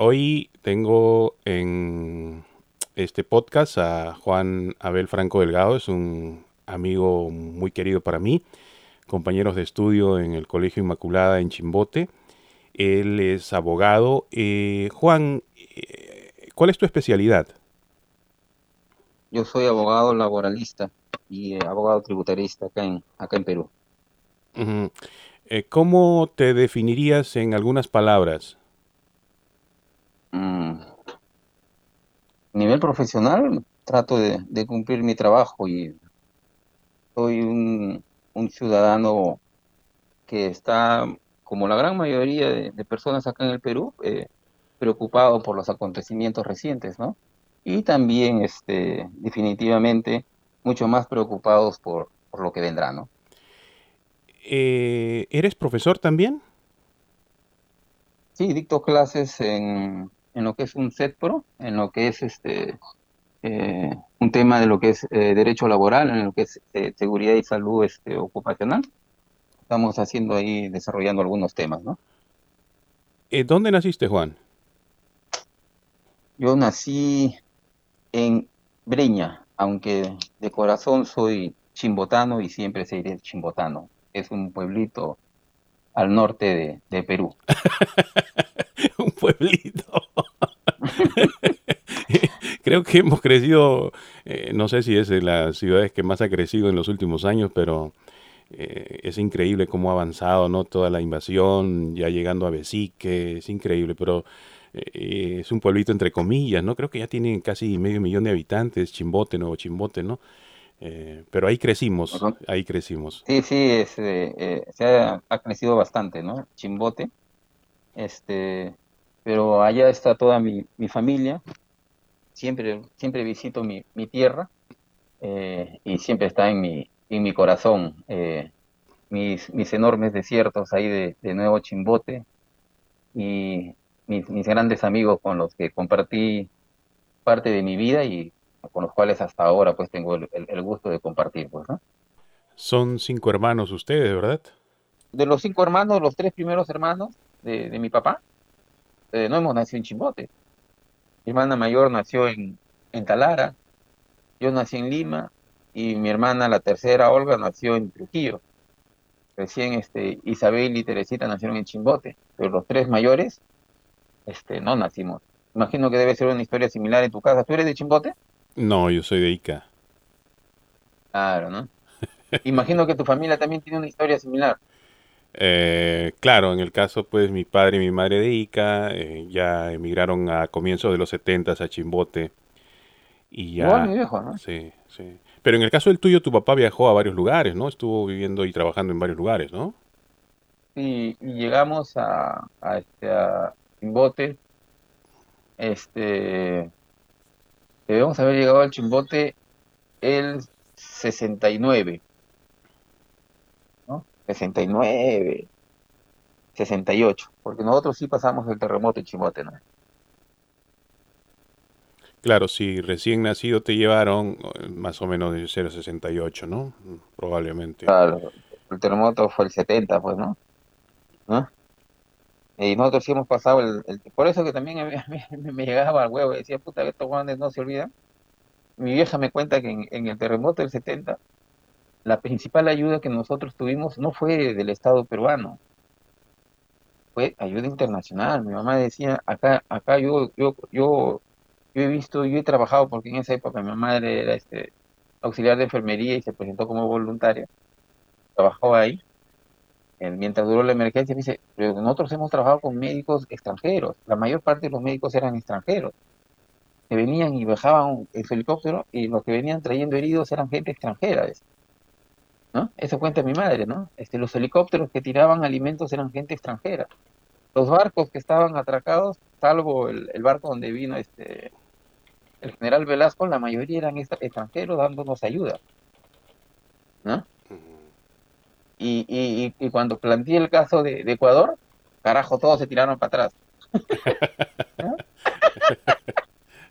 Hoy tengo en este podcast a Juan Abel Franco Delgado, es un amigo muy querido para mí, compañeros de estudio en el Colegio Inmaculada en Chimbote. Él es abogado. Eh, Juan, eh, ¿cuál es tu especialidad? Yo soy abogado laboralista y eh, abogado tributarista acá en, acá en Perú. ¿Cómo te definirías en algunas palabras? Mm. A nivel profesional, trato de, cumplir mi trabajo y soy un, ciudadano que está, como la gran mayoría de, personas acá en el Perú, eh, preocupado por los acontecimientos recientes, ¿no? Y también, este, definitivamente, mucho más preocupados por, por lo que vendrá, ¿no? Eh, ¿Eres profesor también? Sí, dicto clases en, en lo que es un pro en lo que es este eh, un tema de lo que es eh, derecho laboral, en lo que es eh, seguridad y salud este, ocupacional. Estamos haciendo ahí, desarrollando algunos temas, ¿no? ¿Dónde naciste, Juan? Yo nací en Breña, aunque de corazón soy chimbotano y siempre seré chimbotano. Es un pueblito al norte de, de Perú. un pueblito. Creo que hemos crecido, eh, no sé si es de las ciudades que más ha crecido en los últimos años, pero eh, es increíble cómo ha avanzado, ¿no? Toda la invasión, ya llegando a Besique, es increíble, pero eh, es un pueblito entre comillas, ¿no? Creo que ya tiene casi medio millón de habitantes, Chimbote, Nuevo Chimbote, ¿no? pero ahí crecimos, ahí crecimos. Sí, sí, se ha, ha, crecido bastante, ¿no? Chimbote. Este, pero allá está toda mi, mi familia, siempre, siempre visito mi, mi tierra eh, y siempre está en mi, en mi corazón. Eh, mis, mis enormes desiertos ahí de, de Nuevo Chimbote y mis, mis, grandes amigos con los que compartí parte de mi vida y con los cuales hasta ahora pues tengo el, el, gusto de compartir. Pues, ¿no? Son cinco hermanos ustedes, ¿verdad? De los cinco hermanos, los tres primeros hermanos de, de mi papá, eh, no hemos nacido en Chimbote. Mi hermana mayor nació en, en Talara, yo nací en Lima y mi hermana, la tercera, Olga, nació en Trujillo. Recién este, Isabel y Teresita nacieron en Chimbote, pero los tres mayores este, no nacimos. Imagino que debe ser una historia similar en tu casa. ¿Tú eres de Chimbote? No, yo soy de Ica. Claro, ¿no? Imagino que tu familia también tiene una historia similar. Eh, claro, en el caso, pues mi padre y mi madre de Ica eh, ya emigraron a comienzos de los 70 a Chimbote. Y ya. Sí, sí. Pero en el caso del tuyo, tu papá viajó a varios lugares, ¿no? Estuvo viviendo y trabajando en varios lugares, ¿no? Sí, y llegamos a, a, este, a Chimbote. Este. Debemos haber llegado al Chimbote el 69. 69, 68, porque nosotros sí pasamos el terremoto en Chimote, ¿no? Claro, si recién nacido te llevaron más o menos de 0,68, ¿no? Probablemente. Claro, el terremoto fue el 70, pues, ¿no? ¿No? Y nosotros sí hemos pasado el, Por eso que también me, llegaba al huevo, decía, puta, estos guantes no se olvidan. Mi vieja me cuenta que en, en el terremoto del 70 la principal ayuda que nosotros tuvimos no fue del Estado peruano, fue ayuda internacional. Mi mamá decía, acá, acá yo, yo, yo, he visto, yo he trabajado, porque en esa época mi madre era este auxiliar de enfermería y se presentó como voluntaria. Trabajó ahí. Mientras duró la emergencia, dice, nosotros hemos trabajado con médicos extranjeros. La mayor parte de los médicos eran extranjeros. Que venían y bajaban el helicóptero y los que venían trayendo heridos eran gente extranjera. ¿No? Eso cuenta mi madre, ¿no? Este, los helicópteros que tiraban alimentos eran gente extranjera. Los barcos que estaban atracados, salvo el, barco donde vino este el general Velasco, la mayoría eran extranjeros dándonos ayuda, ¿no? Y, y, y cuando planteé el caso de, Ecuador, carajo, todos se tiraron para atrás.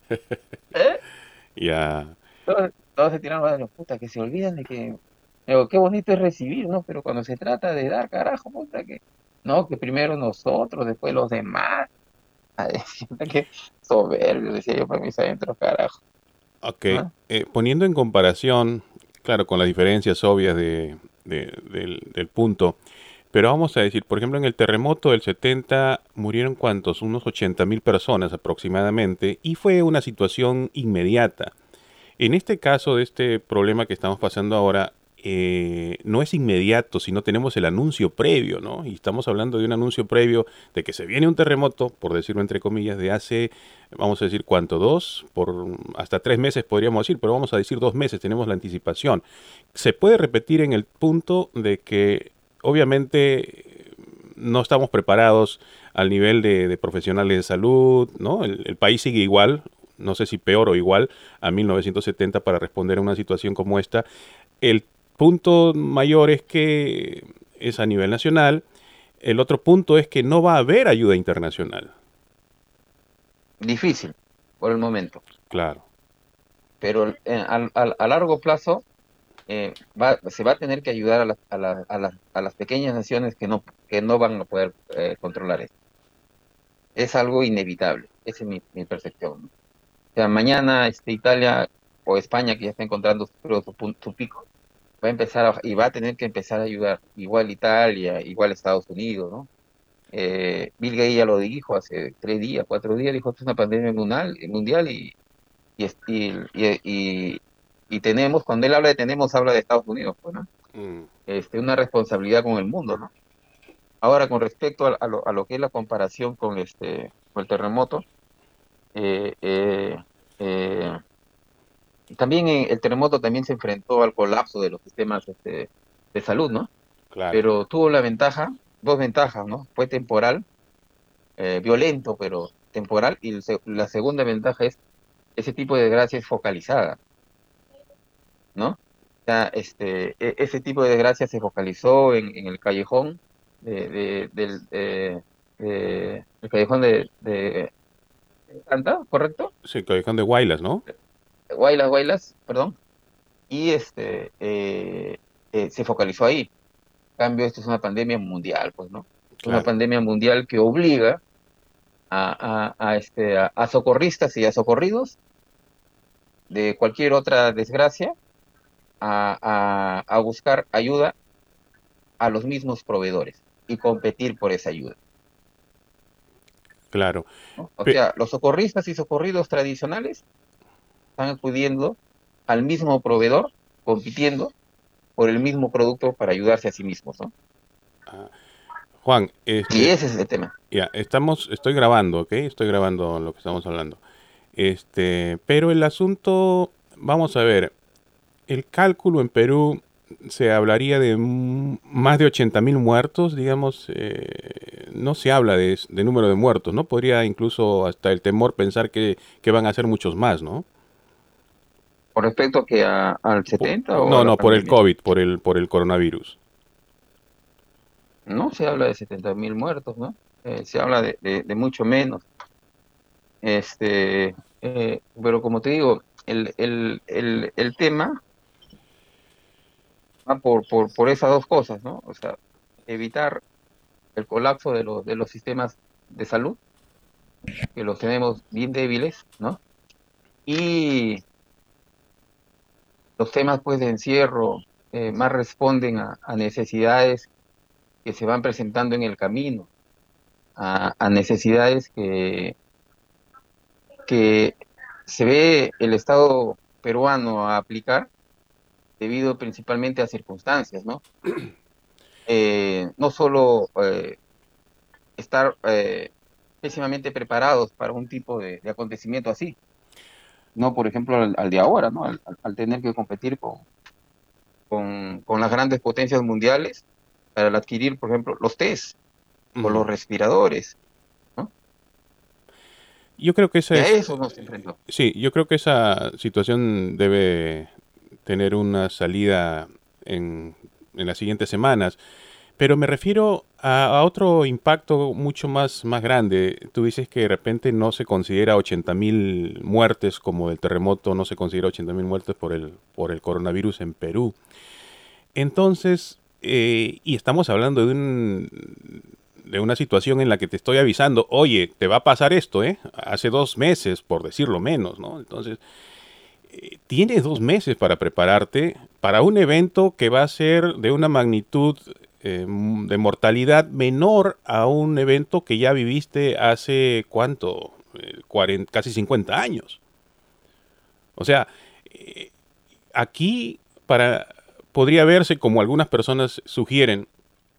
¿Eh? Ya. Todos, se tiraron para atrás, puta, que se olvidan de que Digo, qué bonito es recibir, ¿no? Pero cuando se trata de dar, carajo, puta, que no, que primero nosotros, después los demás. Qué soberbio, decía yo para mis adentros, carajo. Ok, ¿Ah? eh, poniendo en comparación, claro, con las diferencias obvias de, de- del, del punto, pero vamos a decir, por ejemplo, en el terremoto del 70 murieron cuántos, unos 80 mil personas aproximadamente, y fue una situación inmediata. En este caso de este problema que estamos pasando ahora, eh, no es inmediato, sino tenemos el anuncio previo, ¿no? Y estamos hablando de un anuncio previo de que se viene un terremoto, por decirlo entre comillas, de hace, vamos a decir, ¿cuánto? Dos, por hasta tres meses podríamos decir, pero vamos a decir dos meses, tenemos la anticipación. Se puede repetir en el punto de que, obviamente, no estamos preparados al nivel de, profesionales de salud, ¿no? El, el país sigue igual, no sé si peor o igual a 1970 para responder a una situación como esta. El punto mayor es que es a nivel nacional. El otro punto es que no va a haber ayuda internacional. Difícil, por el momento. Claro, Pero eh, al- al- a largo plazo eh, va- se va a tener que ayudar a las, a la- a las, a las pequeñas naciones que no, que no van a poder eh, controlar esto. Es algo inevitable. Esa es mi, mi percepción. ¿no? O sea, mañana este, Italia o España, que ya está encontrando su, su, su pico, va a empezar a- y va a tener que empezar a ayudar. Igual Italia, igual Estados Unidos, ¿no? Eh, Bill Gates ya lo dijo hace tres días, cuatro días, dijo que es una pandemia mundial, mundial y, y, y- y- y tenemos, cuando él habla de tenemos, habla de Estados Unidos, pues, ¿no? Mm, Este, una responsabilidad con el mundo, ¿no? Ahora, con respecto a, a lo, a lo que es la comparación con este, con el terremoto, eh, eh, eh, también eh, el terremoto también se enfrentó al colapso de los sistemas este, de salud, ¿no? claro, Pero tuvo la ventaja, dos ventajas, ¿no? Fue temporal, eh, violento, pero temporal, y el la segunda ventaja es ese tipo de desgracia es focalizada, ¿no? O sea, este, e- ese tipo de desgracia se focalizó en, en el callejón de, de- del eh, de- el callejón de, de Santa, ¿correcto? sí, Callejón de Guaylas, ¿no? Guaylas, Guaylas, perdón, y este eh, eh, se focalizó ahí. En cambio, esto es una pandemia mundial, pues, ¿no? Es una Claro, pandemia mundial que obliga a, a, a, este, a, a socorristas y a socorridos de cualquier otra desgracia a, a, a buscar ayuda a los mismos proveedores y competir por esa ayuda, claro. ¿no? O Pe- sea, los socorristas y socorridos tradicionales están acudiendo al mismo proveedor, compitiendo por el mismo producto para ayudarse a sí mismos, ¿no? Ah, Juan, Y este, ese es el tema. ya, estamos, estoy grabando, ¿ok? Estoy grabando lo que estamos hablando. Este, pero el asunto, vamos a ver, el cálculo en Perú se hablaría de más de 80 mil muertos, digamos, eh, no se habla de, de número de muertos, ¿no? Podría incluso hasta el temor pensar que, que van a ser muchos más, ¿no? ¿Con respecto que a, al Po- 70 o a No, no, por el? COVID, por el, por el coronavirus. No se habla de 70 mil muertos, ¿no? Eh, se habla de, de- de mucho menos. Este, eh, pero como te digo, el, el, el, el tema va por, por, por esas dos cosas, ¿no? O sea, evitar el colapso de los, de los sistemas de salud, que los tenemos bien débiles, ¿no? Y los temas, pues, de encierro eh, más responden a, a necesidades que se van presentando en el camino, a, a necesidades que, que se ve el Estado peruano a aplicar debido principalmente a circunstancias, ¿no? Eh, no solo eh, estar eh, pésimamente preparados para un tipo de, de acontecimiento así, no, por ejemplo, al, al de ahora, ¿no? Al, tener que competir con, con, con las grandes potencias mundiales para adquirir, por ejemplo, los test o los respiradores, ¿no? Yo creo que esa Y a es, eso nos enfrentó. sí, yo creo que esa situación debe tener una salida en, en las siguientes semanas. Pero me refiero a, otro impacto mucho más, más grande. Tú dices que de repente no se considera 80.000 muertes como el terremoto, no se considera 80.000 muertes por el, por el coronavirus en Perú. Entonces, eh, y estamos hablando de un, de una situación en la que te estoy avisando, oye, te va a pasar esto, ¿eh? Hace dos meses, por decirlo menos, ¿no? Entonces, eh, tienes dos meses para prepararte para un evento que va a ser de una magnitud eh, de mortalidad menor a un evento que ya viviste hace cuánto, 40, casi 50 años. O sea, aquí para podría verse como algunas personas sugieren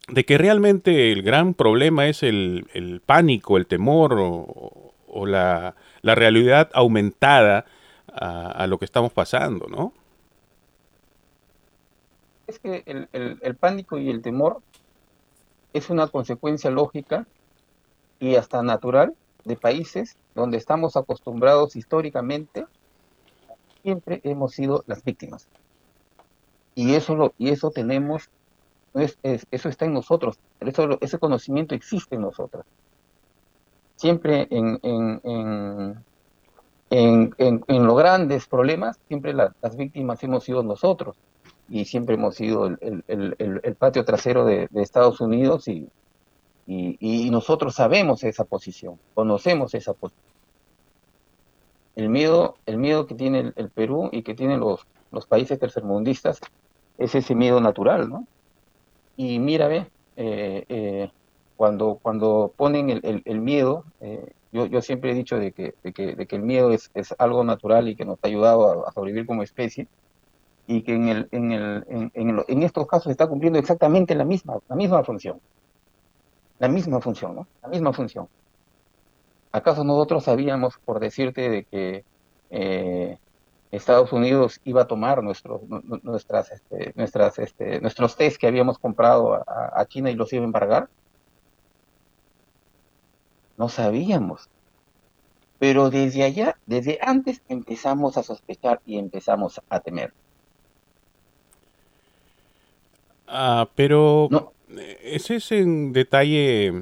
de que realmente el gran problema es el, pánico, el temor o, la, realidad aumentada a, lo que estamos pasando, ¿no? Es que el, el pánico y el temor es una consecuencia lógica y hasta natural de países donde estamos acostumbrados históricamente, siempre hemos sido las víctimas. Y eso, lo, y eso tenemos eso está en nosotros, eso, ese conocimiento existe en nosotros. Siempre en, en, en, los grandes problemas, siempre las víctimas hemos sido nosotros y siempre hemos sido el, el, patio trasero de, Estados Unidos y, y, nosotros sabemos esa posición, conocemos esa posición. El miedo, el miedo que tiene el, Perú y que tienen los, los países tercermundistas es ese miedo natural, ¿no? Y mira, ve, eh, eh, cuando, cuando ponen el, el, miedo, eh, yo, yo, siempre he dicho de que, de que, de que el miedo es, es, algo natural y que nos ha ayudado a, sobrevivir como especie, y que en, el, en, el, en, en, estos casos está cumpliendo exactamente la misma, la misma función. La misma función, ¿no? La misma función. ¿Acaso nosotros sabíamos, por decirte, de que Estados Unidos iba a tomar nuestros, nuestras, este, nuestras, este, nuestros test que habíamos comprado a, China y los iba a embargar? No sabíamos. Pero desde allá, desde antes empezamos a sospechar y empezamos a temer. Ah, pero ese es un detalle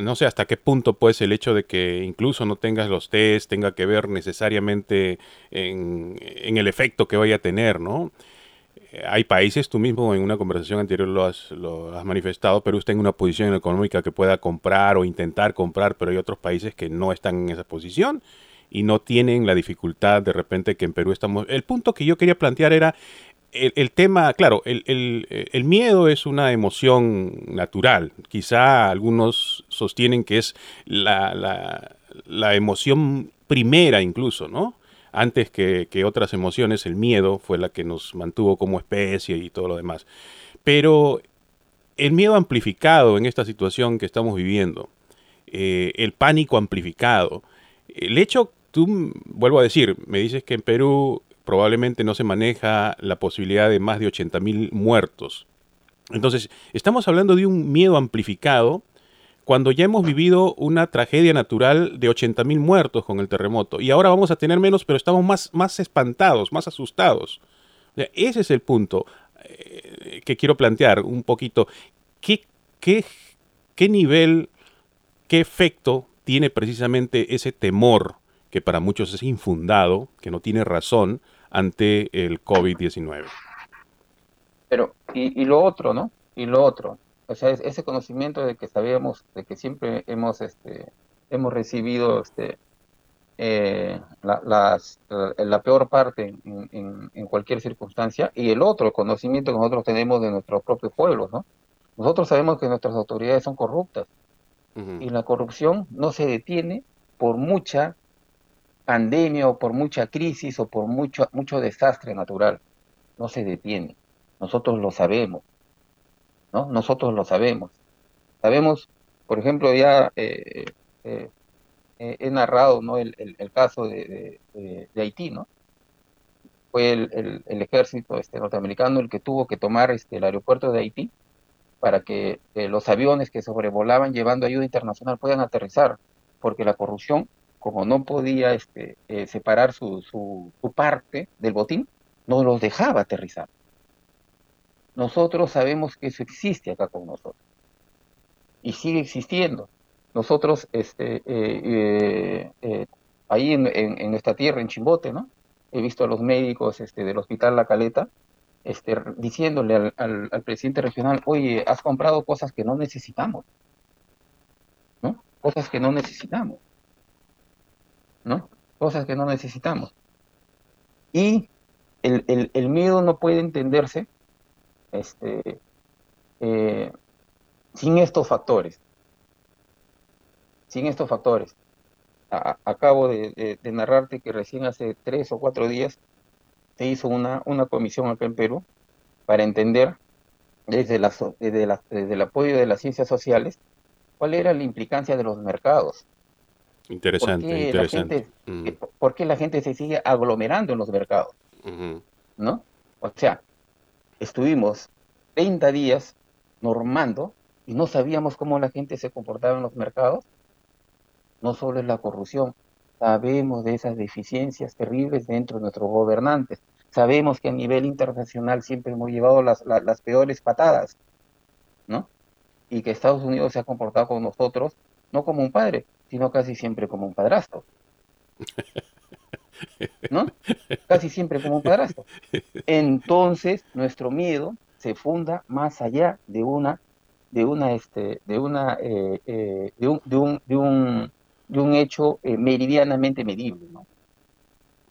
no sé hasta qué punto pues el hecho de que incluso no tengas los test tenga que ver necesariamente en, el efecto que vaya a tener, ¿no? Hay países, tú mismo en una conversación anterior lo has, lo has manifestado, Perú está en una posición económica que pueda comprar o intentar comprar, pero hay otros países que no están en esa posición y no tienen la dificultad de repente que en Perú estamos. El punto que yo quería plantear era el, tema, claro, el, miedo es una emoción natural. Quizá algunos sostienen que es la, emoción primera incluso, ¿no? Antes que, otras emociones, el miedo fue la que nos mantuvo como especie y todo lo demás. Pero el miedo amplificado en esta situación que estamos viviendo, eh, el pánico amplificado, el hecho, tú, vuelvo a decir, me dices que en Perú probablemente no se maneja la posibilidad de más de 80.000 muertos. Entonces, estamos hablando de un miedo amplificado cuando ya hemos vivido una tragedia natural de 80.000 muertos con el terremoto. Y ahora vamos a tener menos, pero estamos más, más espantados, más asustados. ese es el punto eh, que quiero plantear un poquito. ¿Qué, qué, qué nivel, qué efecto tiene precisamente ese temor que para muchos es infundado, que no tiene razón, ante el COVID-19. Pero, y, lo otro, ¿no? Y lo otro, o sea, ese conocimiento de que sabíamos, de que siempre hemos, este, hemos recibido, este, eh, la, las, la, peor parte en, en, cualquier circunstancia, y el otro conocimiento que nosotros tenemos de nuestros propios pueblos, ¿no? Nosotros sabemos que nuestras autoridades son corruptas, y la corrupción no se detiene por mucha pandemia o por mucha crisis o por mucho, mucho desastre natural. No se detiene. Nosotros lo sabemos. ¿no? Nosotros lo sabemos. Sabemos, por ejemplo, ya eh, eh, eh, he narrado ¿no? el, el, caso de, de, Haití, ¿no? Fue el, el, ejército este, norteamericano el que tuvo que tomar este, el aeropuerto de Haití para que los aviones que sobrevolaban llevando ayuda internacional puedan aterrizar, porque la corrupción como no podía este, eh, separar su, su, parte del botín, no los dejaba aterrizar. Nosotros sabemos que eso existe acá con nosotros y sigue existiendo. Nosotros, este, eh, eh, ahí en, nuestra tierra, en Chimbote, ¿no? He visto a los médicos este, del Hospital La Caleta este, diciéndole al, al, presidente regional, oye, has comprado cosas que no necesitamos, ¿no? Cosas que no necesitamos, ¿no? Cosas que no necesitamos. Y el, el, miedo no puede entenderse este, eh, sin estos factores. Sin estos factores. acabo de, narrarte que recién hace tres o cuatro días se hizo una, una comisión acá en Perú para entender desde, la, desde, desde el apoyo de las ciencias sociales cuál era la implicancia de los mercados. Interesante, interesante. Mm. ¿Por qué la gente se sigue aglomerando en los mercados? ¿No? O sea, estuvimos 30 días normando y no sabíamos cómo la gente se comportaba en los mercados. No solo es la corrupción, sabemos de esas deficiencias terribles dentro de nuestros gobernantes. Sabemos que a nivel internacional siempre hemos llevado las, las, peores patadas, ¿no? Y que Estados Unidos se ha comportado con nosotros no como un padre, sino casi siempre como un padrastro. ¿No? Casi siempre como un padrastro. Entonces, nuestro miedo se funda más allá de una de una este de una eh, eh, de, un, de, un, de, un, de un hecho eh, meridianamente medible ¿no?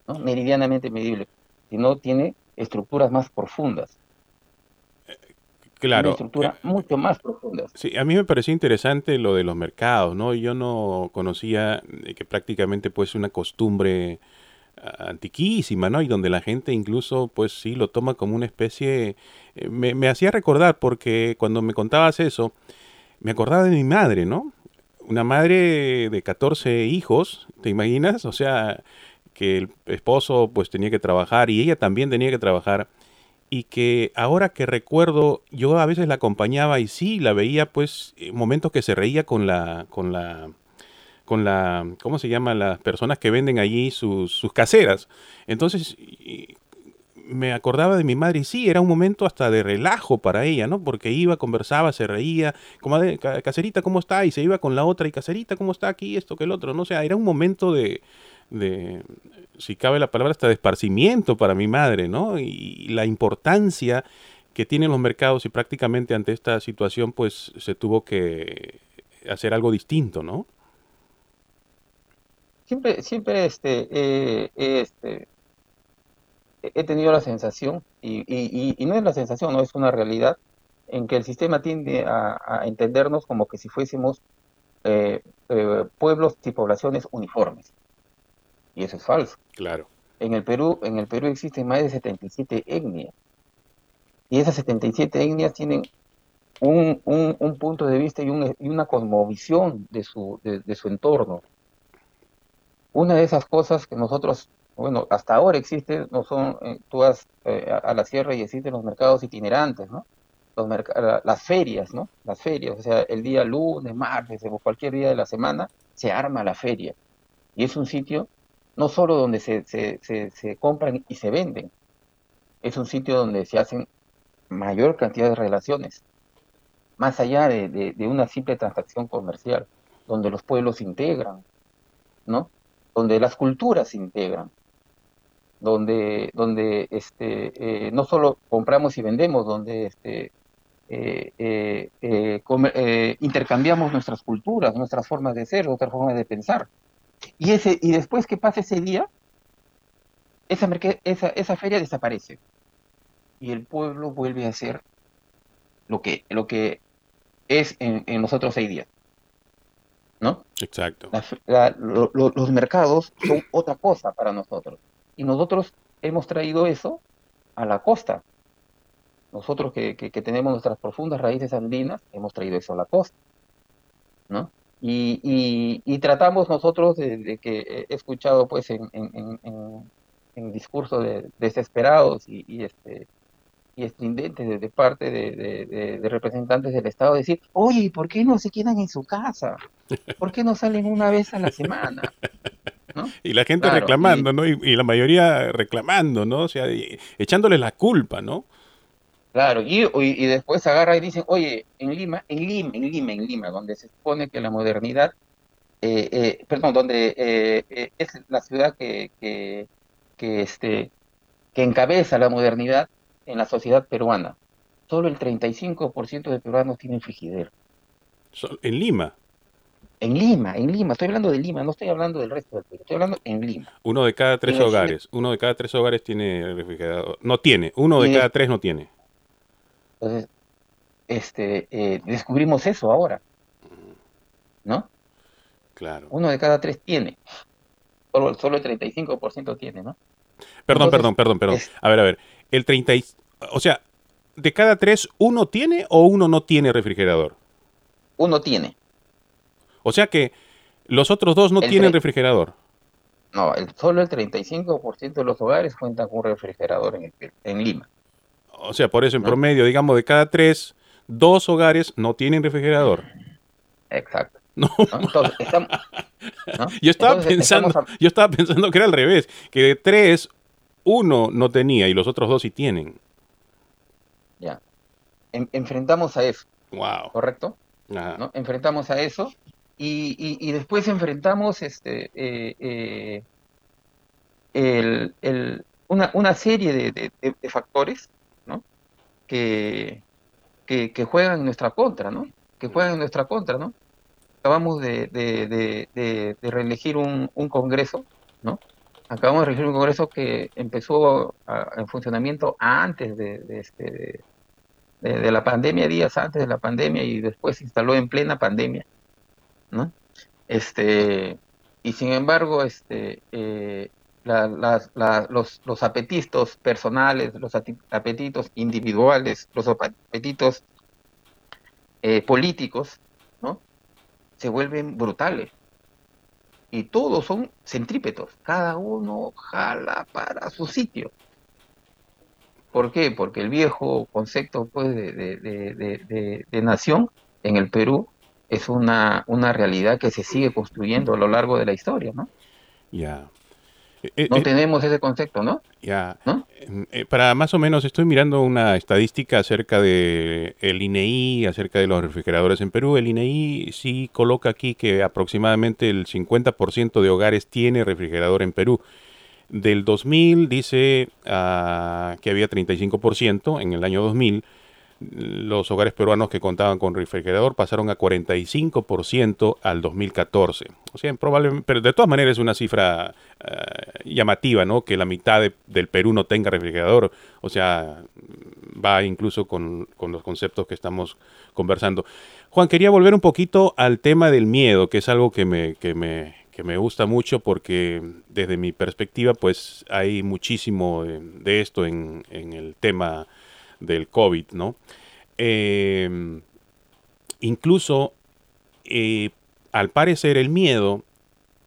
¿no? meridianamente medible sino tiene estructuras más profundas Claro. estructura mucho más profunda. Sí, a mí me pareció interesante lo de los mercados, ¿no? Yo no conocía que prácticamente pues una costumbre antiquísima, ¿no? Y donde la gente incluso, pues sí, lo toma como una especie... Eh, me, me hacía recordar porque cuando me contabas eso, me acordaba de mi madre, ¿no? Una madre de 14 hijos, ¿te imaginas? O sea, que el esposo pues tenía que trabajar y ella también tenía que trabajar y que ahora que recuerdo yo a veces la acompañaba y sí la veía pues en momentos que se reía con la con la con la, ¿cómo se llama? Las personas que venden allí sus, sus caseras. Entonces, me acordaba de mi madre y sí, era un momento hasta de relajo para ella, ¿no? Porque iba, conversaba, se reía, como caserita, ¿cómo está? Y se iba con la otra y caserita, ¿cómo está aquí? Esto que el otro, ¿no? O sea, era un momento de si cabe la palabra, hasta de esparcimiento para mi madre, ¿no? Y la importancia que tienen los mercados y prácticamente ante esta situación, pues se tuvo que hacer algo distinto, ¿no? siempre, siempre este, eh, este, he tenido la sensación, y, y, no es la sensación, no es una realidad, en que el sistema tiende a, entendernos como que si fuésemos eh, eh, pueblos y poblaciones uniformes. Y eso es falso. Claro. En el Perú, en el Perú existen más de 77 etnias. Y esas 77 etnias tienen un, un, un punto de vista y, un, y una cosmovisión de su, de su entorno. Una de esas cosas que nosotros, bueno, hasta ahora existe, no son, eh, tú vas eh, a, la sierra y existen los mercados itinerantes, ¿no? Los las ferias, ¿no? Las ferias, o sea, el día lunes, martes, o cualquier día de la semana, se arma la feria. Y es un sitio no solo donde se, se, se, compran y se venden, es un sitio donde se hacen mayor cantidad de relaciones, más allá de, de, una simple transacción comercial, donde los pueblos se integran, ¿no? donde las culturas se integran, donde, donde este, eh, no solo compramos y vendemos, donde este, eh, eh, intercambiamos nuestras culturas, nuestras formas de ser, otras formas de pensar. Y, ese, y después que pasa ese día, esa, esa, esa feria desaparece. Y el pueblo vuelve a ser lo que, lo que es en, en los otros seis días. ¿no? Exacto. los mercados son otra cosa para nosotros. Y nosotros hemos traído eso a la costa. Nosotros que, tenemos nuestras profundas raíces andinas, hemos traído eso a la costa. ¿no? Y, tratamos nosotros de, que he escuchado pues en, en, en, discursos de, desesperados y, y, este y estridentes de, parte de, representantes del Estado decir, oye, ¿por qué no se quedan en su casa? ¿Por qué no salen una vez a la semana? Y la gente reclamando, ¿no? Y, la mayoría reclamando, ¿no? O sea, echándole la culpa, ¿no? Claro, y, y, después agarra y dicen, oye, en Lima, en Lima, en Lima, en Lima, donde se supone que la modernidad, eh, eh, perdón, donde eh, es la ciudad que, que, que, este, que encabeza la modernidad, en la sociedad peruana, solo el 35% de peruanos tienen frigidero. En Lima. En Lima, en Lima, estoy hablando de Lima, no estoy hablando del resto del Perú, estoy hablando en Lima. Uno de cada tres hogares, uno de cada tres hogares tiene refrigerador. No tiene, uno de cada tres no tiene. Entonces, este, eh, descubrimos eso ahora, ¿no? Claro. Uno de cada tres tiene, solo, solo el 35% tiene, ¿no? Perdón, perdón, perdón, perdón. A ver, a ver, el 30, o sea, de cada tres, ¿uno tiene o uno no tiene refrigerador? Uno tiene. O sea que los otros dos no tienen refrigerador. No, el, solo el 35% de los hogares cuentan con un refrigerador en, en Lima. O sea, por eso en promedio, digamos, de cada tres, dos hogares no tienen refrigerador. Exacto. No. Yo estaba pensando, yo estaba pensando que era al revés, que de tres, uno no tenía y los otros dos sí tienen. Ya. enfrentamos a eso. Wow. ¿Correcto? ¿No? Enfrentamos a eso y, después enfrentamos este, eh, eh, una, serie de, factores que, juegan en nuestra contra, ¿no? Que juegan en nuestra contra, ¿no? Acabamos de, reelegir un, congreso, ¿no? Acabamos de reelegir un congreso que empezó en funcionamiento antes de, este, de, la pandemia, días antes de la pandemia, y después se instaló en plena pandemia. ¿no? Este, y sin embargo, este, eh, los, los, apetitos personales, los apetitos individuales, los apetitos eh, políticos, ¿no? Se vuelven brutales. Y todos son centrípetos, cada uno jala para su sitio. ¿Por qué? Porque el viejo concepto pues, de, nación en el Perú es una, una realidad que se sigue construyendo a lo largo de la historia, ¿no? Ya. Eh, no eh, tenemos ese concepto, ¿no? Ya. para más o menos, estoy mirando una estadística acerca de el INEI, acerca de los refrigeradores en Perú. El INEI sí coloca aquí que aproximadamente el 50% de hogares tiene refrigerador en Perú. Del 2000 dice ah, que había 35% en el año 2000 los hogares peruanos que contaban con refrigerador pasaron a 45% al 2014. O sea, probablemente, pero de todas maneras es una cifra eh, llamativa, ¿no? Que la mitad del Perú no tenga refrigerador. O sea, va incluso con, los conceptos que estamos conversando. Juan, quería volver un poquito al tema del miedo, que es algo que me, que me, que me gusta mucho porque desde mi perspectiva, pues hay muchísimo de, esto en, en el tema del COVID, ¿no? Em, incluso, eh, al parecer, el miedo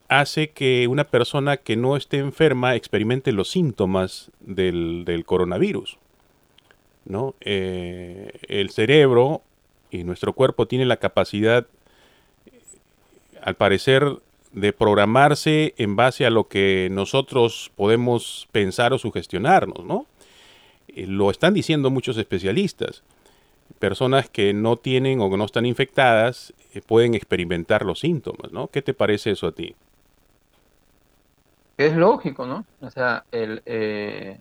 hace que una persona que no esté enferma experimente los síntomas del, coronavirus. ¿no? Eh, el cerebro y nuestro cuerpo tienen la capacidad, al parecer, de programarse en base a lo que nosotros podemos pensar o sugestionarnos, ¿no? Eh, lo están diciendo muchos especialistas. Personas que no tienen o que no están infectadas eh, pueden experimentar los síntomas, ¿no? ¿Qué te parece eso a ti? Es lógico, ¿no? O sea, el, eh,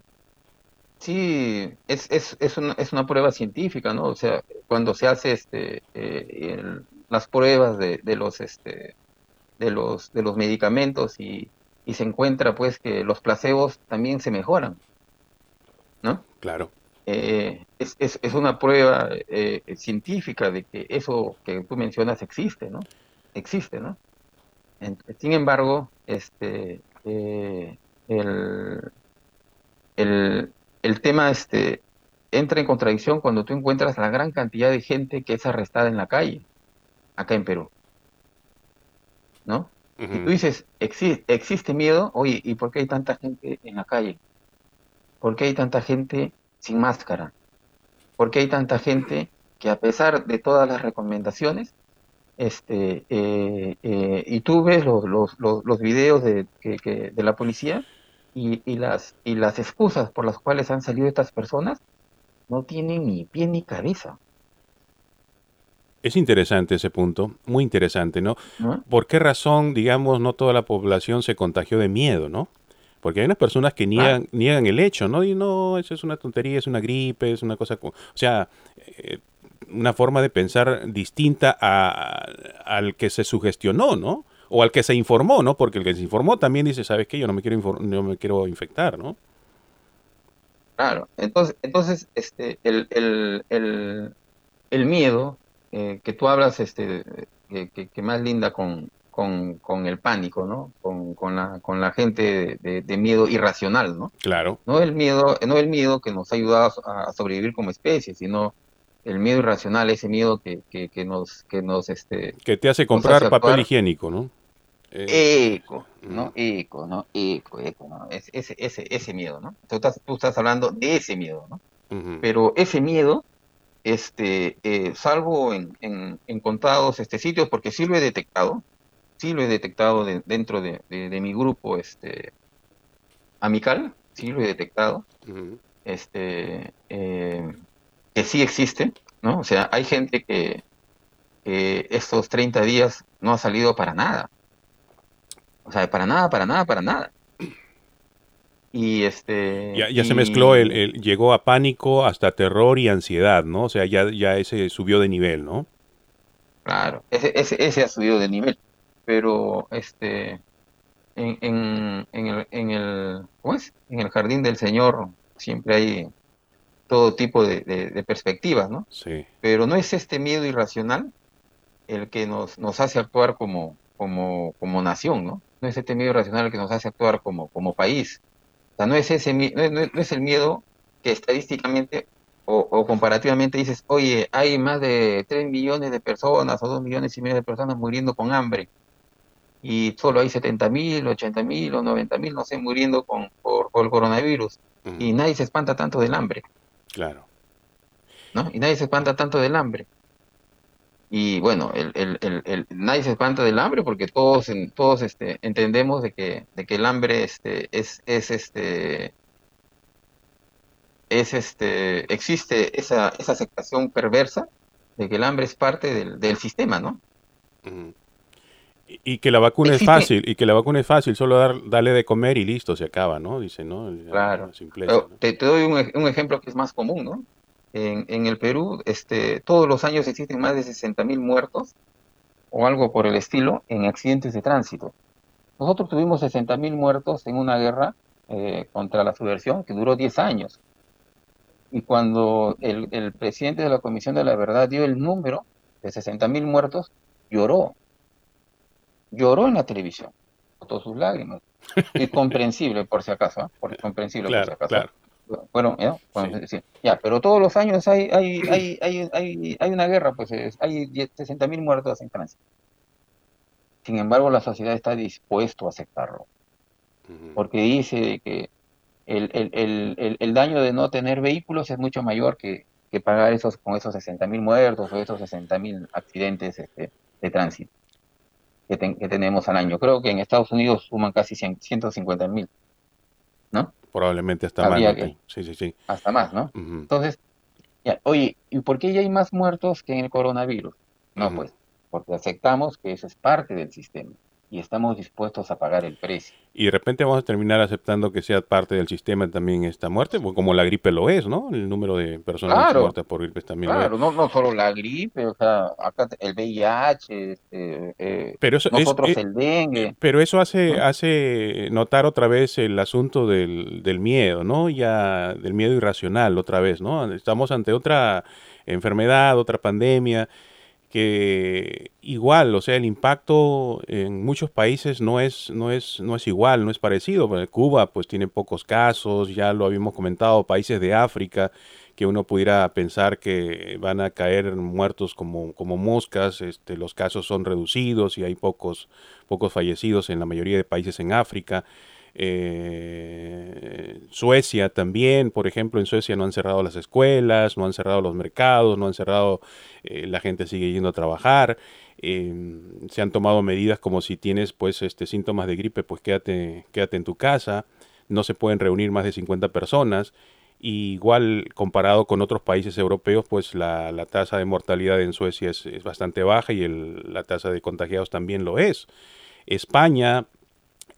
sí, es, es, es, una, es una prueba científica, ¿no? O sea, cuando se hace este, las pruebas de, de, los, este, de, los, de los medicamentos y, y se encuentra pues que los placebos también se mejoran. ¿no? Claro. Eh, es, es, es, una prueba eh, científica de que eso que tú mencionas existe, ¿no? Existe, ¿no? sin embargo, este, eh, el, el, el, tema este, entra en contradicción cuando tú encuentras la gran cantidad de gente que es arrestada en la calle, acá en Perú. ¿No? Y tú dices, existe miedo, oye, ¿y por qué hay tanta gente en la calle? ¿Por qué hay tanta gente sin máscara? ¿Por qué hay tanta gente que a pesar de todas las recomendaciones, este, eh, eh, y tú ves los, los, los, videos de, de la policía y, y, las, y las excusas por las cuales han salido estas personas, no tienen ni pie ni cabeza. Es interesante ese punto, muy interesante, ¿no? ¿No? ¿Por qué razón, digamos, no toda la población se contagió de miedo, ¿no? Porque hay unas personas que niegan, niegan el hecho, ¿no? Y no, eso es una tontería, es una gripe, es una cosa... O sea, eh, una forma de pensar distinta a, al que se sugestionó, ¿no? O al que se informó, ¿no? Porque el que se informó también dice, ¿sabes qué? Yo no me quiero, no me quiero infectar, ¿no? Claro, entonces, entonces este, el, el, el, el miedo eh, que tú hablas, este, que, que, más linda con, con, con, el pánico, ¿no? Con, con, la, con la gente de, de, miedo irracional, ¿no? Claro. No el miedo, no el miedo que nos ha ayudado a sobrevivir como especie, sino el miedo irracional, ese miedo que, que, que nos, que nos, este, que te hace comprar papel higiénico, ¿no? Eh, eco, ¿no? Eco, ¿no? Eco, eco, ¿no? ese, ese, ese miedo, ¿no? Tú estás, tú estás hablando de ese miedo, ¿no? Pero ese miedo, este, eh, salvo en, en, en, contados este, sitios, porque sí lo he detectado, sí lo he detectado dentro de, de, mi grupo este, amical, sí lo he detectado, este, eh, que sí existe, ¿no? O sea, hay gente que, que estos 30 días no ha salido para nada, o sea, para nada, para nada, para nada. Y este. Ya, se mezcló, el, llegó a pánico hasta terror y ansiedad, ¿no? O sea, ya, ya ese subió de nivel, ¿no? Claro, ese, ese, ese ha subido de nivel. Pero este. En, en, en, el, en, el, ¿cómo es? en el jardín del Señor siempre hay todo tipo de, de, perspectivas, ¿no? Sí. Pero no es este miedo irracional el que nos, nos hace actuar como, como, como nación, ¿no? no es este miedo racional que nos hace actuar como, como país. O sea, no es, ese, no es, el miedo que estadísticamente o, comparativamente dices, oye, hay más de 3 millones de personas o 2 millones y medio de personas muriendo con hambre y solo hay 70 mil, 80 mil o 90 mil, no sé, muriendo con, por, el coronavirus y nadie se espanta tanto del hambre. Claro. ¿No? Y nadie se espanta tanto del hambre. Y bueno, el, el, el, nadie se espanta del hambre porque todos, todos este, entendemos de que, de que el hambre este, es, es este es este existe esa, esa aceptación perversa de que el hambre es parte del, del sistema, ¿no? Y, que la vacuna es fácil, y que la vacuna es fácil, solo dar, darle de comer y listo, se acaba, ¿no? Dice, ¿no? claro. Te, te, doy un, un, ejemplo que es más común, ¿no? en, el Perú, este, todos los años existen más de 60.000 muertos o algo por el estilo en accidentes de tránsito. Nosotros tuvimos 60.000 muertos en una guerra eh, contra la subversión que duró 10 años. Y cuando el, el, presidente de la Comisión de la Verdad dio el número de 60.000 muertos, lloró. Lloró en la televisión, botó sus lágrimas. Y comprensible, por si acaso, ¿eh? por, comprensible por si acaso. Claro. Bueno, ¿ya? pero todos los años hay, hay, hay, hay, hay, hay una guerra, pues hay 60.000 muertos en Francia. Sin embargo, la sociedad está dispuesto a aceptarlo, porque dice que el, el, el, el, daño de no tener vehículos es mucho mayor que, que pagar esos con esos 60.000 muertos o esos 60.000 accidentes este, de tránsito que, que, tenemos al año. Creo que en Estados Unidos suman casi 150.000, ¿no? Probablemente hasta más. sí, sí, sí. Hasta más, ¿no? Entonces, ya, oye, ¿y por qué ya hay más muertos que en el coronavirus? No, pues, porque aceptamos que eso es parte del sistema y estamos dispuestos a pagar el precio. Y de repente vamos a terminar aceptando que sea parte del sistema también esta muerte, como la gripe lo es, ¿no? El número de personas muertas por gripe también claro, lo es. No, no solo la gripe, o sea, acá el VIH, este, eh, pero eso, nosotros es, el dengue. Pero eso hace, hace notar otra vez el asunto del, del miedo, ¿no? Ya del miedo irracional otra vez, ¿no? Estamos ante otra enfermedad, otra pandemia que igual, o sea, el impacto en muchos países no es, no es, no es igual, no es parecido. Cuba pues tiene pocos casos, ya lo habíamos comentado, países de África que uno pudiera pensar que van a caer muertos como, como moscas, este, los casos son reducidos y hay pocos, pocos fallecidos en la mayoría de países en África. Eh, Suecia también, por ejemplo, en Suecia no han cerrado las escuelas, no han cerrado los mercados, no han cerrado, eh, la gente sigue yendo a trabajar. Em, se han tomado medidas como si tienes pues este síntomas de gripe, pues quédate, quédate en tu casa. No se pueden reunir más de 50 personas. igual comparado con otros países europeos, pues la, tasa de mortalidad en Suecia es, bastante baja y la tasa de contagiados también lo es. España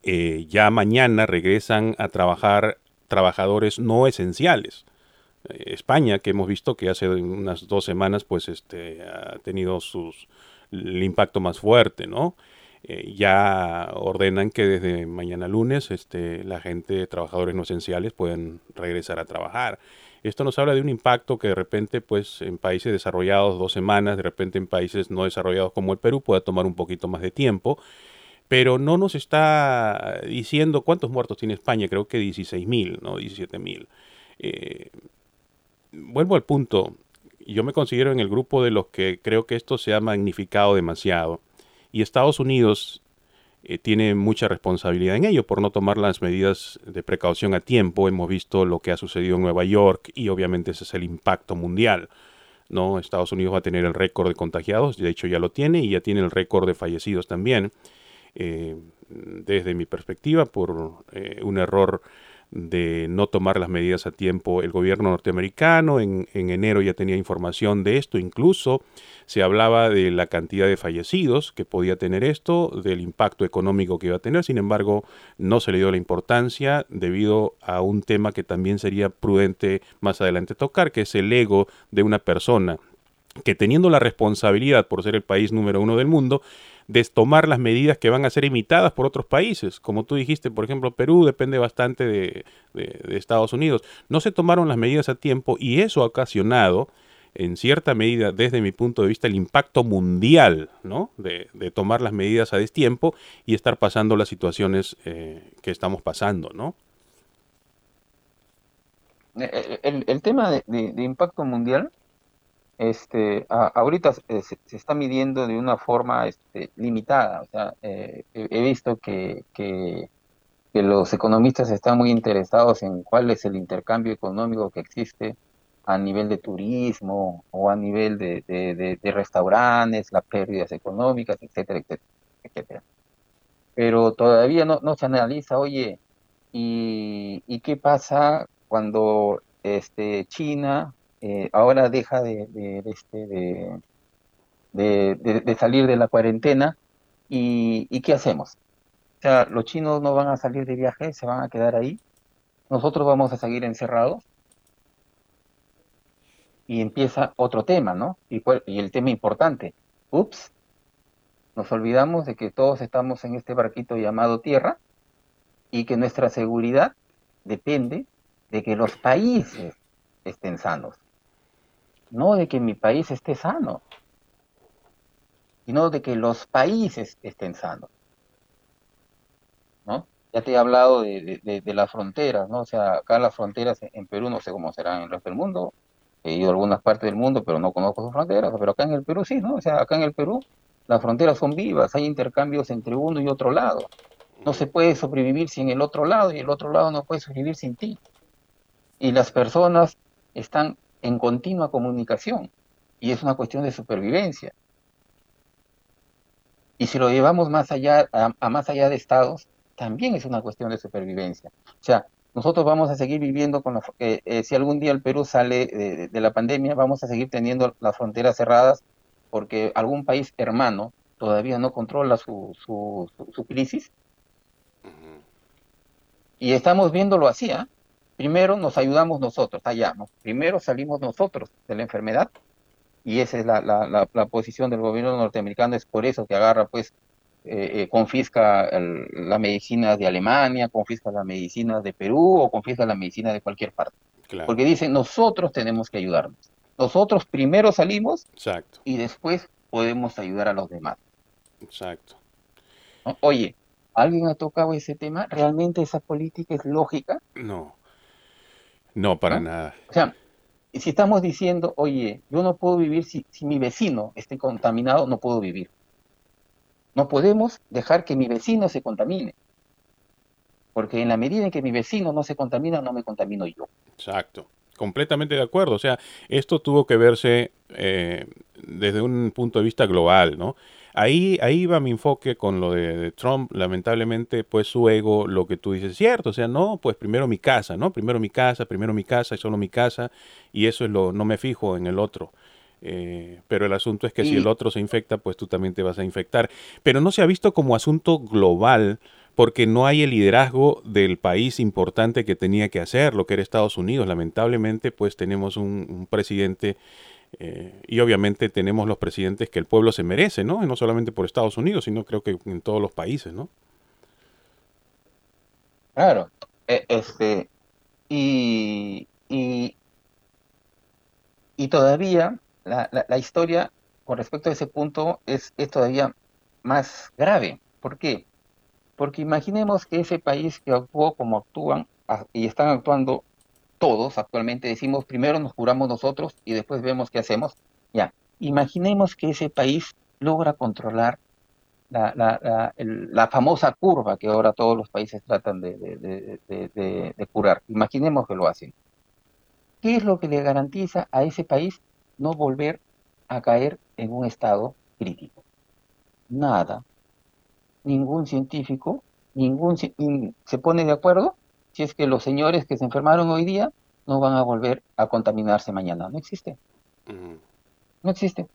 eh, ya mañana regresan a trabajar trabajadores no esenciales. Eh, España, que hemos visto que hace unas dos semanas pues este, ha tenido sus, el impacto más fuerte, ¿no? Eh, ya ordenan que desde mañana lunes este, la gente, trabajadores no esenciales, pueden regresar a trabajar. Esto nos habla de un impacto que de repente, pues, en países desarrollados dos semanas, de repente en países no desarrollados como el Perú, pueda tomar un poquito más de tiempo pero no nos está diciendo cuántos muertos tiene España, creo que 16.000, ¿no? 17.000. Eh, vuelvo al punto, yo me considero en el grupo de los que creo que esto se ha magnificado demasiado y Estados Unidos eh, tiene mucha responsabilidad en ello por no tomar las medidas de precaución a tiempo. Hemos visto lo que ha sucedido en Nueva York y obviamente ese es el impacto mundial. ¿no? Estados Unidos va a tener el récord de contagiados, de hecho ya lo tiene y ya tiene el récord de fallecidos también. Eh, desde mi perspectiva, por eh, un error de no tomar las medidas a tiempo el gobierno norteamericano. En, enero ya tenía información de esto, incluso se hablaba de la cantidad de fallecidos que podía tener esto, del impacto económico que iba a tener, sin embargo no se le dio la importancia debido a un tema que también sería prudente más adelante tocar, que es el ego de una persona que teniendo la responsabilidad por ser el país número uno del mundo, de tomar las medidas que van a ser imitadas por otros países. Como tú dijiste, por ejemplo, Perú depende bastante de, Estados Unidos. No se tomaron las medidas a tiempo y eso ha ocasionado, en cierta medida, desde mi punto de vista, el impacto mundial ¿no? de, tomar las medidas a destiempo y estar pasando las situaciones eh, que estamos pasando. ¿no? Eh, eh, el, el tema de, impacto mundial este, ahorita se, está midiendo de una forma este, limitada. O sea, eh, he, visto que, que, los economistas están muy interesados en cuál es el intercambio económico que existe a nivel de turismo o a nivel de, de, restaurantes, las pérdidas económicas, etcétera, etcétera, etcétera. Pero todavía no, no se analiza, oye, ¿y, ¿y qué pasa cuando este, China eh, ahora deja de, este, de, salir de la cuarentena. Y, ¿qué hacemos? O sea, los chinos no van a salir de viaje, se van a quedar ahí, nosotros vamos a seguir encerrados. Y empieza otro tema, ¿no? Y, y el tema importante, ups, nos olvidamos de que todos estamos en este barquito llamado tierra y que nuestra seguridad depende de que los países estén sanos no de que mi país esté sano, sino de que los países estén sanos. ¿no? Ya te he hablado de, las fronteras, ¿no? O sea, acá las fronteras en Perú no sé cómo serán en el resto del mundo, he ido a algunas partes del mundo, pero no conozco sus fronteras, pero acá en el Perú sí, ¿no? O sea, acá en el Perú las fronteras son vivas, hay intercambios entre uno y otro lado. No se puede sobrevivir sin el otro lado y el otro lado no puede sobrevivir sin ti. Y las personas están en continua comunicación y es una cuestión de supervivencia. Y si lo llevamos más allá, a, más allá de estados, también es una cuestión de supervivencia. O sea, nosotros vamos a seguir viviendo con eh, eh, si algún día el Perú sale de, la pandemia, vamos a seguir teniendo las fronteras cerradas porque algún país hermano todavía no controla su, su, su, crisis. Y estamos viéndolo así, ¿ah? Primero nos ayudamos nosotros, allá, ¿no? Primero salimos nosotros de la enfermedad y esa es la, la, la, posición del gobierno norteamericano, es por eso que agarra, pues, eh, eh, confisca la medicina de Alemania, confisca la medicina de Perú o confisca la medicina de cualquier parte. Porque dicen, nosotros tenemos que ayudarnos. Nosotros primero salimos Exacto. y después podemos ayudar a los demás. Exacto. Oye, ¿alguien ha tocado ese tema? ¿Realmente esa política es lógica? No. No, para nada. O sea, si estamos diciendo, oye, yo no puedo vivir si, mi vecino esté contaminado, no puedo vivir. No podemos dejar que mi vecino se contamine. Porque en la medida en que mi vecino no se contamina, no me contamino yo. Exacto. Completamente de acuerdo. O sea, esto tuvo que verse eh, desde un punto de vista global, ¿no? Ahí, ahí va mi enfoque con lo de, Trump. Lamentablemente, pues su ego, lo que tú dices, es cierto. O sea, no, pues primero mi casa, ¿no? Primero mi casa, primero mi casa y solo mi casa. Y eso es lo, no me fijo en el otro. Eh, pero el asunto es que si el otro se infecta, pues tú también te vas a infectar. Pero no se ha visto como asunto global porque no hay el liderazgo del país importante que tenía que hacer, lo que era Estados Unidos. Lamentablemente, pues tenemos un, presidente eh, y obviamente tenemos los presidentes que el pueblo se merece, ¿no? Y no solamente por Estados Unidos, sino creo que en todos los países, ¿no? Claro, e, este, y, y, todavía la, la, historia con respecto a ese punto es, es todavía más grave. ¿Por qué? Porque imaginemos que ese país que actuó como actúan y están actuando todos actualmente, decimos primero nos curamos nosotros y después vemos qué hacemos. Ya, imaginemos que ese país logra controlar la, famosa curva que ahora todos los países tratan de, de, de, curar. Imaginemos que lo hacen. ¿Qué es lo que le garantiza a ese país no volver a caer en un estado crítico? Nada, ningún científico, ningún se pone de acuerdo si es que los señores que se enfermaron hoy día no van a volver a contaminarse mañana. No existe. No existe.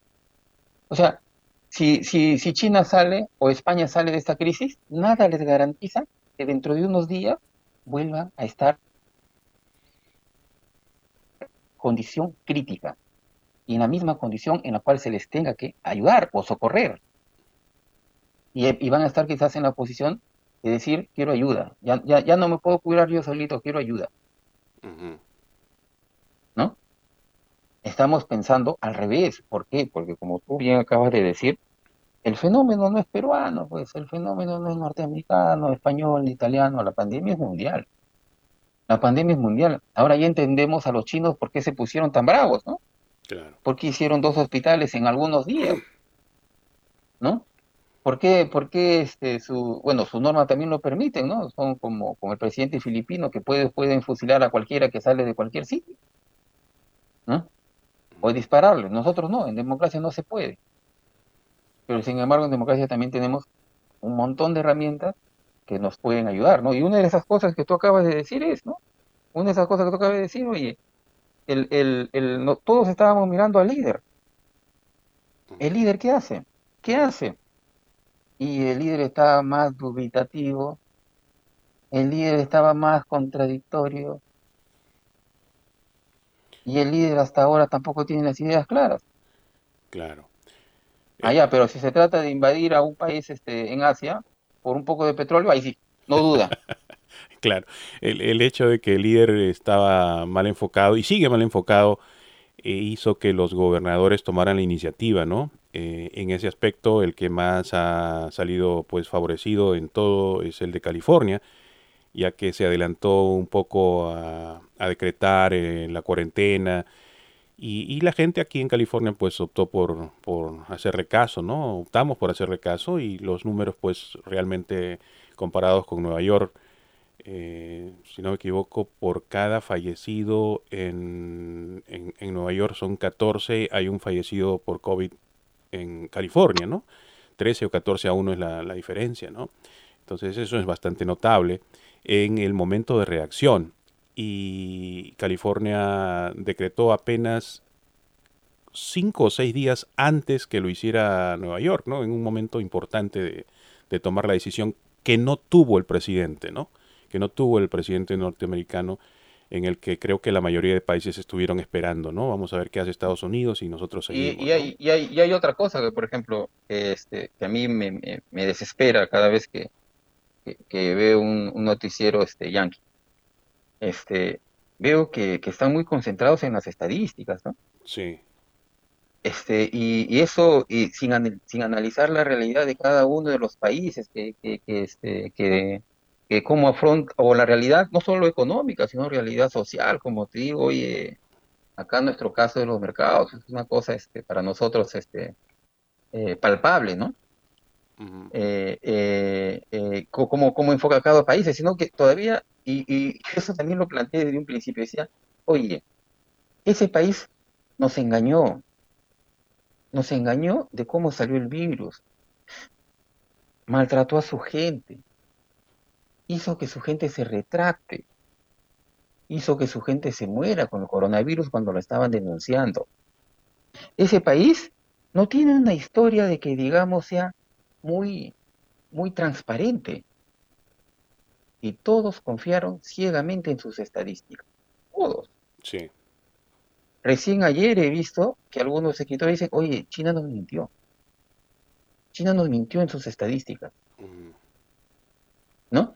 O sea, si, si, si China sale o España sale de esta crisis, nada les garantiza que dentro de unos días vuelvan a estar en condición crítica y en la misma condición en la cual se les tenga que ayudar o socorrer y, van a estar quizás en la posición de decir, quiero ayuda, ya, ya, ya no me puedo cuidar yo solito, quiero ayuda. ¿No? Estamos pensando al revés. ¿Por qué? Porque como tú bien acabas de decir, el fenómeno no es peruano, pues el fenómeno no es norteamericano, español, italiano, la pandemia es mundial. La pandemia es mundial. Ahora ya entendemos a los chinos por qué se pusieron tan bravos, ¿no? Claro. Porque hicieron dos hospitales en algunos días, ¿no? ¿Por qué, por qué este, su, bueno, sus normas también lo permiten, ¿no? Son como, como el presidente filipino que puede, pueden fusilar a cualquiera que sale de cualquier sitio, ¿no? O dispararle. Nosotros no, en democracia no se puede. Pero sin embargo, en democracia también tenemos un montón de herramientas que nos pueden ayudar, ¿no? Y una de esas cosas que tú acabas de decir es, ¿no? Una de esas cosas que tú acabas de decir, oye, el, el, el, no, todos estábamos mirando al líder. ¿El líder qué hace? ¿Qué hace? Y el líder estaba más dubitativo, el líder estaba más contradictorio y el líder hasta ahora tampoco tiene las ideas claras. Claro. Ah, ya, pero si se trata de invadir a un país este, en Asia por un poco de petróleo, ahí sí, no duda. claro, el, el, hecho de que el líder estaba mal enfocado y sigue mal enfocado eh, hizo que los gobernadores tomaran la iniciativa, ¿no? Eh, en ese aspecto, el que más ha salido pues favorecido en todo es el de California, ya que se adelantó un poco a, decretar eh, la cuarentena y, la gente aquí en California pues optó por, por hacerle caso, ¿no? Optamos por hacerle caso y los números pues realmente comparados con Nueva York, eh, si no me equivoco, por cada fallecido en, en, en Nueva York son 14, hay un fallecido por COVID en California, ¿no? 13 o 14 a 1 es la, diferencia, ¿no? Entonces eso es bastante notable en el momento de reacción. Y California decretó apenas cinco o seis días antes que lo hiciera Nueva York, ¿no? En un momento importante de, de tomar la decisión que no tuvo el presidente, ¿no? Que no tuvo el presidente norteamericano en el que creo que la mayoría de países estuvieron esperando, ¿no? Vamos a ver qué hace Estados Unidos y nosotros seguimos. Y, hay, y, hay, y hay, otra cosa que, por ejemplo, que, este, que a mí me, me, desespera cada vez que, que, veo un, noticiero este, yankee. Este, veo que, que, están muy concentrados en las estadísticas, ¿no? Sí. Este, y, y eso, y sin, sin analizar la realidad de cada uno de los países que, que, que, este, que, cómo afronta, o la realidad no solo económica, sino realidad social, como te digo, oye, acá en nuestro caso de los mercados, es una cosa este, para nosotros este, eh, palpable, ¿no? Eh, eh, cómo, cómo, enfoca cada país, sino que todavía, y, y, eso también lo planteé desde un principio, decía, oye, ese país nos engañó, nos engañó de cómo salió el virus, maltrató a su gente, hizo que su gente se retracte, hizo que su gente se muera con el coronavirus cuando lo estaban denunciando. Ese país no tiene una historia de que, digamos, sea muy, muy transparente. y todos confiaron ciegamente en sus estadísticas. Todos. Sí. Recién ayer he visto que algunos escritores dicen, oye, China nos mintió. China nos mintió en sus estadísticas. ¿No?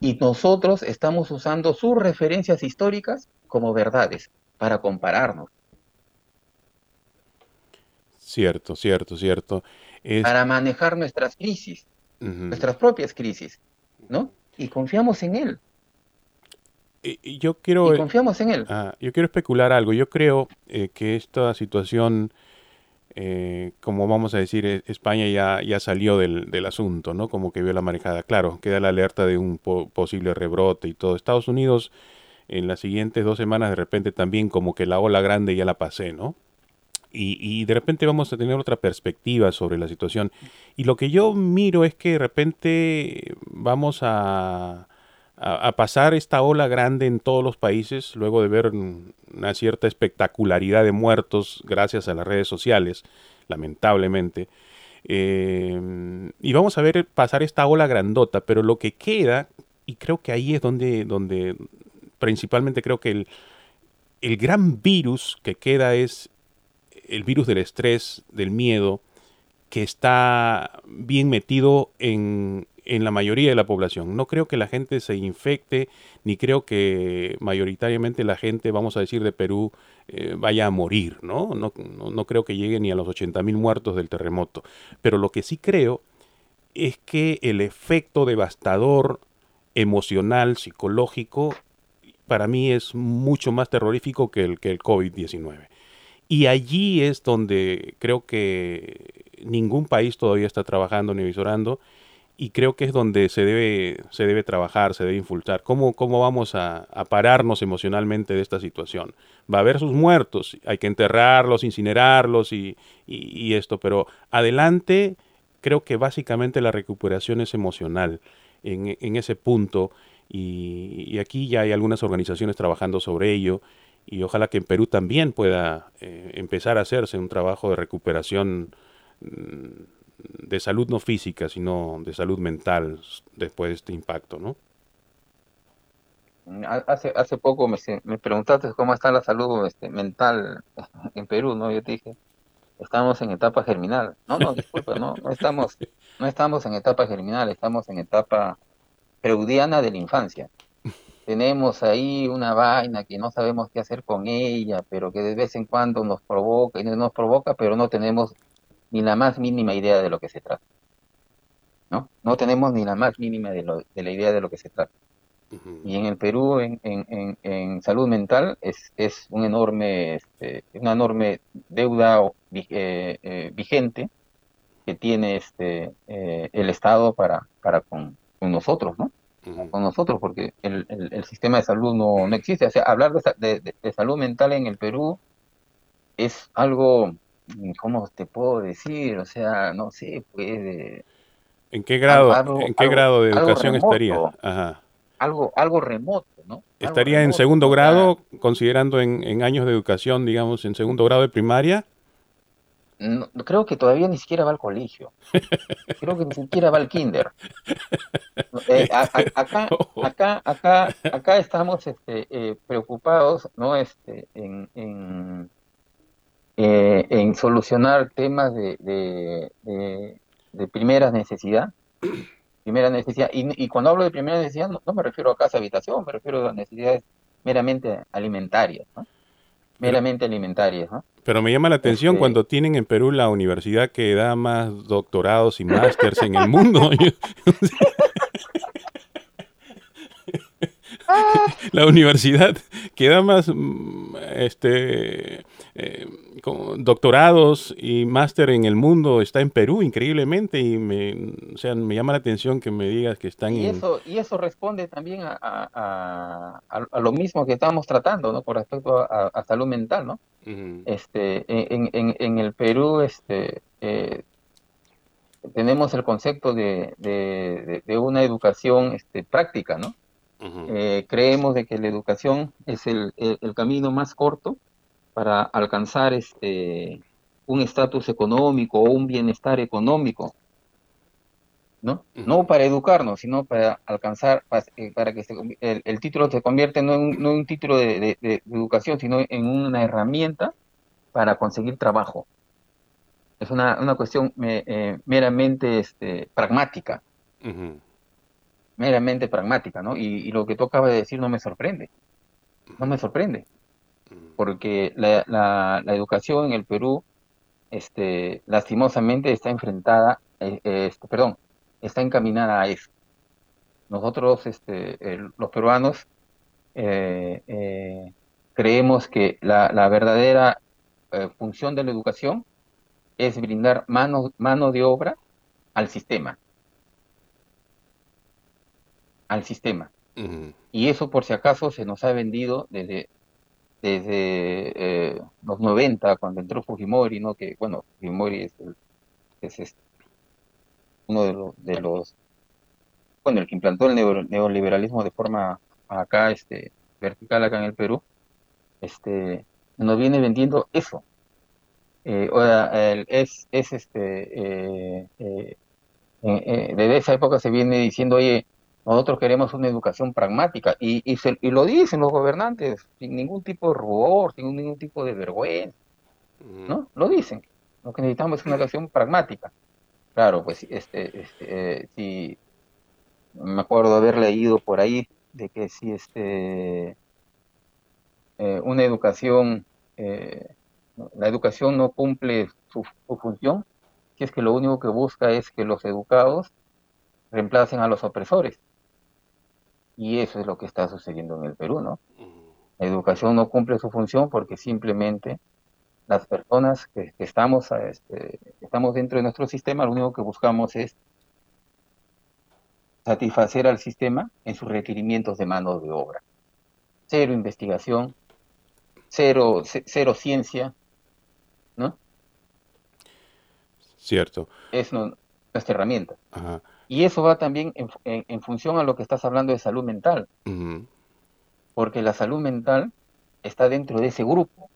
Y nosotros estamos usando sus referencias históricas como verdades para compararnos. Cierto, cierto, cierto. Para manejar nuestras crisis, nuestras propias crisis, ¿no? Y confiamos en él. Y, yo quiero... Y confiamos en él. Ah, yo quiero especular algo. Yo creo eh, que esta situación, eh, como vamos a decir, e, España ya, ya salió del, del, asunto, ¿no? Como que vio la marejada. Claro, queda la alerta de un posible rebrote y todo. Estados Unidos, en las siguientes dos semanas, de repente también como que la ola grande ya la pasé, ¿no? y, de repente vamos a tener otra perspectiva sobre la situación. Y lo que yo miro es que de repente vamos a, a, pasar esta ola grande en todos los países, luego de ver una cierta espectacularidad de muertos gracias a las redes sociales, lamentablemente. Eh, y vamos a ver pasar esta ola grandota, pero lo que queda, y creo que ahí es donde, donde principalmente creo que el, el gran virus que queda es el virus del estrés, del miedo, que está bien metido en, en la mayoría de la población. No creo que la gente se infecte, ni creo que mayoritariamente la gente, vamos a decir, de Perú eh, vaya a morir, ¿no? No, ¿no? creo que llegue ni a los 80 mil muertos del terremoto. Pero lo que sí creo es que el efecto devastador emocional, psicológico, para mí es mucho más terrorífico que el, que el COVID-19. Y allí es donde creo que ningún país todavía está trabajando ni visorando y creo que es donde se debe, se debe trabajar, se debe infiltrar. ¿Cómo, cómo vamos a, pararnos emocionalmente de esta situación? Va a haber sus muertos, hay que enterrarlos, incinerarlos y, y, esto, pero adelante creo que básicamente la recuperación es emocional en, en ese punto y, y, aquí ya hay algunas organizaciones trabajando sobre ello y ojalá que en Perú también pueda eh, empezar a hacerse un trabajo de recuperación mm, de salud no física, sino de salud mental después de este impacto, ¿no? Hace, hace poco me, me preguntaste cómo está la salud este, mental en Perú, ¿no? Yo te dije, estamos en etapa germinal. No, no, disculpa, no, no estamos, no estamos en etapa germinal, estamos en etapa freudiana de la infancia tenemos ahí una vaina que no sabemos qué hacer con ella, pero que de vez en cuando nos provoca y nos provoca, pero no tenemos ni la más mínima idea de lo que se trata. ¿No? No tenemos ni la más mínima de, lo, de la idea de lo que se trata. Y en el Perú, en, en, en, salud mental, es, es un enorme, este, una enorme deuda eh, eh, vigente que tiene este, eh, el Estado para, para con, con nosotros, ¿no? con nosotros, porque el, el, sistema de salud no, no existe. O sea, hablar de, de, salud mental en el Perú es algo, ¿cómo te puedo decir? O sea, no sé, pues... ¿En qué grado, ¿en qué grado de educación estaría? Algo, algo remoto, ¿no? ¿Estaría en segundo grado, considerando en, en años de educación, digamos, en segundo grado de primaria? creo que todavía ni siquiera va al colegio. Creo que ni siquiera va al kinder. Eh, acá, acá, acá, acá estamos este, eh, preocupados, ¿no? Este, en, en, eh, en solucionar temas de, de, de, primera necesidad. Primera necesidad. Y, y, cuando hablo de primera necesidad, no, no, me refiero a casa habitación, me refiero a necesidades meramente alimentarias, ¿no? Meramente alimentarias, ¿no? Pero me llama la atención este cuando tienen en Perú la universidad que da más doctorados y másters en el mundo. la universidad que da más mm, este eh, doctorados y máster en el mundo está en Perú increíblemente y me, o sea, me llama la atención que me digas que están y eso y eso responde también a, a, a, lo mismo que estábamos tratando no con respecto a, salud mental no este en, en, en, el Perú este eh, tenemos el concepto de, de, de, una educación este, práctica no eh, creemos de que la educación es el, el camino más corto para alcanzar este un estatus económico o un bienestar económico. ¿no? No para educarnos, sino para alcanzar, para, eh, que el, título se convierta no en, un título de, educación, sino en una herramienta para conseguir trabajo. Es una, una cuestión eh, meramente este, pragmática. Meramente pragmática, ¿no? Y, lo que tú acabas de decir no me sorprende. No me sorprende. Porque la, la, la educación en el Perú, este, lastimosamente, está enfrentada, eh, este, perdón, está encaminada a eso. Nosotros, este, los peruanos, eh, eh, creemos que la, la verdadera eh, función de la educación es brindar mano, mano de obra al sistema. Al sistema. Y eso, por si acaso, se nos ha vendido desde, desde los 90, cuando entró Fujimori, ¿no? que, bueno, Fujimori es, es este, uno de los, de los, bueno, el que implantó el neoliberalismo de forma acá, este, vertical acá en el Perú, este, nos viene vendiendo eso. Eh, es, es este, eh, eh, desde esa época se viene diciendo, oye, nosotros queremos una educación pragmática y, y, y, lo dicen los gobernantes sin ningún tipo de rubor, sin ningún tipo de vergüenza, ¿no? Lo dicen. Lo que necesitamos es una educación pragmática. Claro, pues este, este, sí, me acuerdo haber leído por ahí de que si este, eh, una educación, eh, la educación no cumple su, función, si es que lo único que busca es que los educados reemplacen a los opresores. Y eso es lo que está sucediendo en el Perú, ¿no? La educación no cumple su función porque simplemente las personas que, estamos, este, estamos dentro de nuestro sistema, lo único que buscamos es satisfacer al sistema en sus requerimientos de mano de obra. Cero investigación, cero, cero ciencia, ¿no? Cierto. Es nuestra herramienta. Y eso va también en, función a lo que estás hablando de salud mental. Porque la salud mental está dentro de ese grupo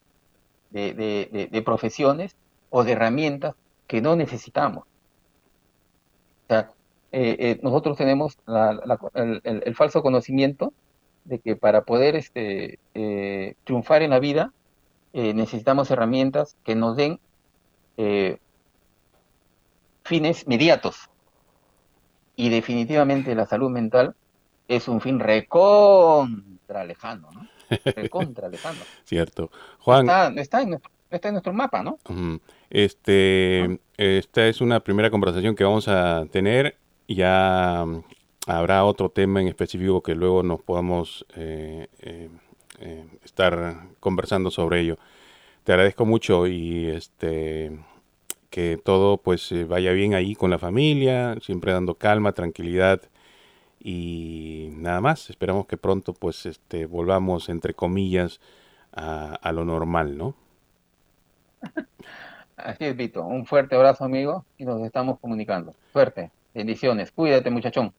de, profesiones o de herramientas que no necesitamos. O sea, eh, eh, nosotros tenemos el, falso conocimiento de que para poder este, eh, triunfar en la vida necesitamos herramientas que nos den fines mediatos. Y definitivamente la salud mental es un fin recontra lejano, ¿no? contra Alejandro. Cierto. Juan. Está, en, nuestro mapa, ¿no? Este, esta es una primera conversación que vamos a tener. Ya mm, habrá otro tema en específico que luego nos podamos eh, eh, eh, estar conversando sobre ello. Te agradezco mucho y este que todo pues vaya bien ahí con la familia, siempre dando calma, tranquilidad y nada más, esperamos que pronto pues este volvamos entre comillas a, lo normal, ¿no? Así es, Vito. Un fuerte abrazo, amigo, y nos estamos comunicando. Suerte, bendiciones. Cuídate, muchachón.